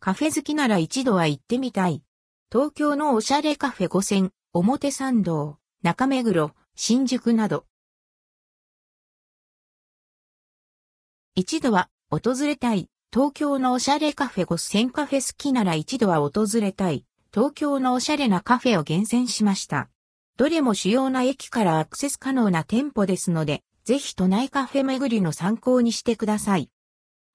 カフェ好きなら一度は行ってみたい。東京のおしゃれカフェ5000、表参道、中目黒、新宿など。一度は訪れたい。東京のおしゃれカフェ5000カフェ好きなら一度は訪れたい。東京のおしゃれなカフェを厳選しました。どれも主要な駅からアクセス可能な店舗ですので、ぜひ都内カフェ巡りの参考にしてください。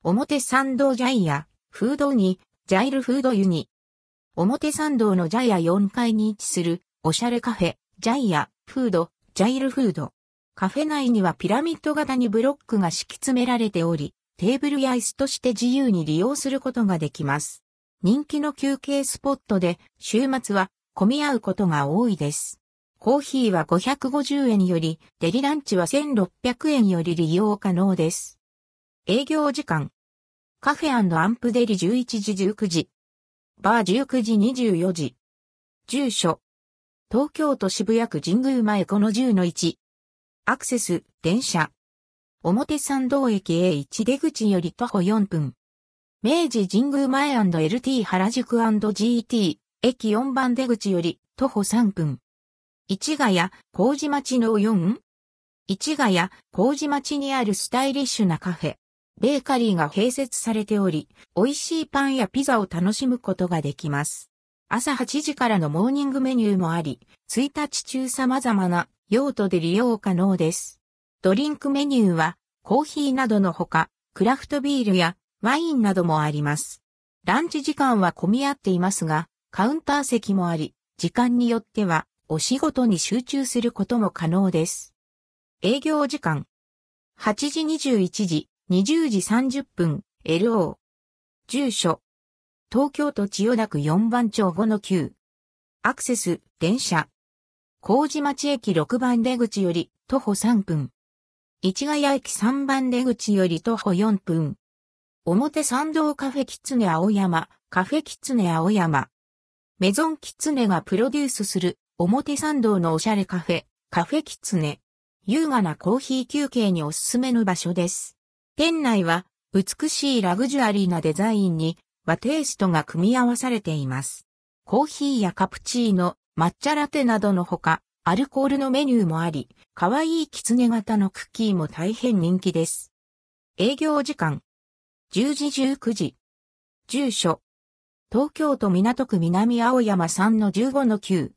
表参道ジャイア、フードに、ジャイルフードユニ。表参道のジャイア4階に位置する、おしゃれカフェ、ジャイア、フード、ジャイルフード。カフェ内にはピラミッド型にブロックが敷き詰められており、テーブルや椅子として自由に利用することができます。人気の休憩スポットで、週末は混み合うことが多いです。コーヒーは550円より、デリランチは1600円より利用可能です。営業時間。カフェアンプデリ11時19時。バー19時24時。住所。東京都渋谷区神宮前この10の1。アクセス、電車。表参道駅 A1 出口より徒歩4分。明治神宮前 &LT 原宿 &GT 駅4番出口より徒歩3分。市ヶ谷、麹町の 4? 市ヶ谷、麹町にあるスタイリッシュなカフェ。ベーカリーが併設されており、美味しいパンやピザを楽しむことができます。朝8時からのモーニングメニューもあり、1日中様々な用途で利用可能です。ドリンクメニューはコーヒーなどのほか、クラフトビールやワインなどもあります。ランチ時間は混み合っていますが、カウンター席もあり、時間によってはお仕事に集中することも可能です。営業時間。8時21時、20時30分、LO。住所。東京都千代田区4番町5の9。アクセス、電車。麹町駅6番出口より徒歩3分。市ヶ谷駅3番出口より徒歩4分。表参道カフェキツネ青山、カフェキツネ青山。メゾンキツネがプロデュースする表参道のおしゃれカフェ、カフェキツネ。優雅なコーヒー休憩におすすめの場所です。店内は美しいラグジュアリーなデザインに和テイストが組み合わされています。コーヒーやカプチーノ、抹茶ラテなどのほか、アルコールのメニューもあり、可愛い狐型のクッキーも大変人気です。営業時間。10時19時。住所。東京都港区南青山3-15-9。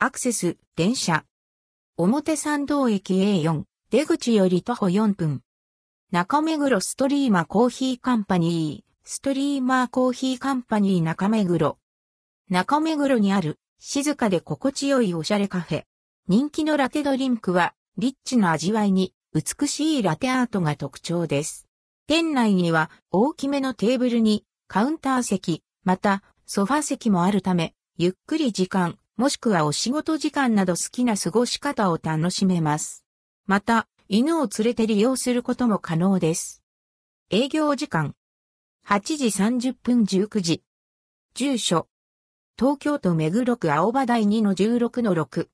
アクセス、電車。表参道駅 A4、出口より徒歩4分。中目黒ストリーマコーヒーカンパニー、ストリーマーコーヒーカンパニー中目黒。中目黒にある静かで心地よいおしゃれカフェ。人気のラテドリンクは、リッチな味わいに、美しいラテアートが特徴です。店内には、大きめのテーブルに、カウンター席、また、ソファ席もあるため、ゆっくり時間、もしくはお仕事時間など好きな過ごし方を楽しめます。また、犬を連れて利用することも可能です。営業時間。8時30分19時。住所。東京都目黒区青葉台2の16の6。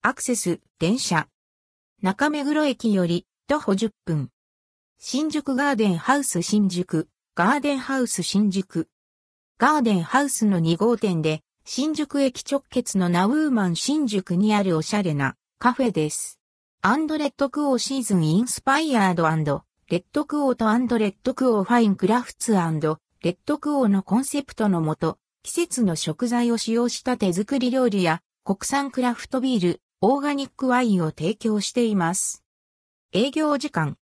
アクセス、電車。中目黒駅より徒歩10分。新宿ガーデンハウス新宿、ガーデンハウス新宿。ガーデンハウスの2号店で、新宿駅直結のナウーマン新宿にあるおしゃれなカフェです。アンドレッドクオーシーズンインスパイアードレッドクオーとアンドレッドクオーファインクラフツレッドクオーのコンセプトのもと、季節の食材を使用した手作り料理や国産クラフトビール、オーガニックワインを提供しています。営業時間。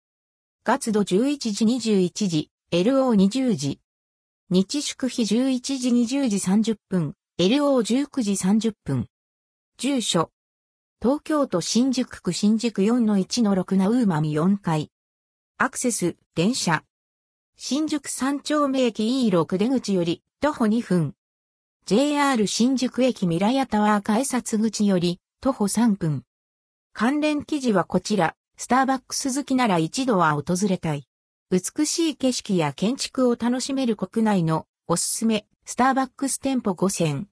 月度11時21時、LO20 時。日祝日11時20時30分、LO19 時30分。住所。東京都新宿区新宿4-1-6なウーマミ4階。アクセス、電車。新宿三丁目駅 E6 出口より徒歩2分。JR 新宿駅未来タワー改札口より徒歩3分。関連記事はこちら、スターバックス好きなら一度は訪れたい。美しい景色や建築を楽しめる国内のおすすめ、スターバックス店舗5000。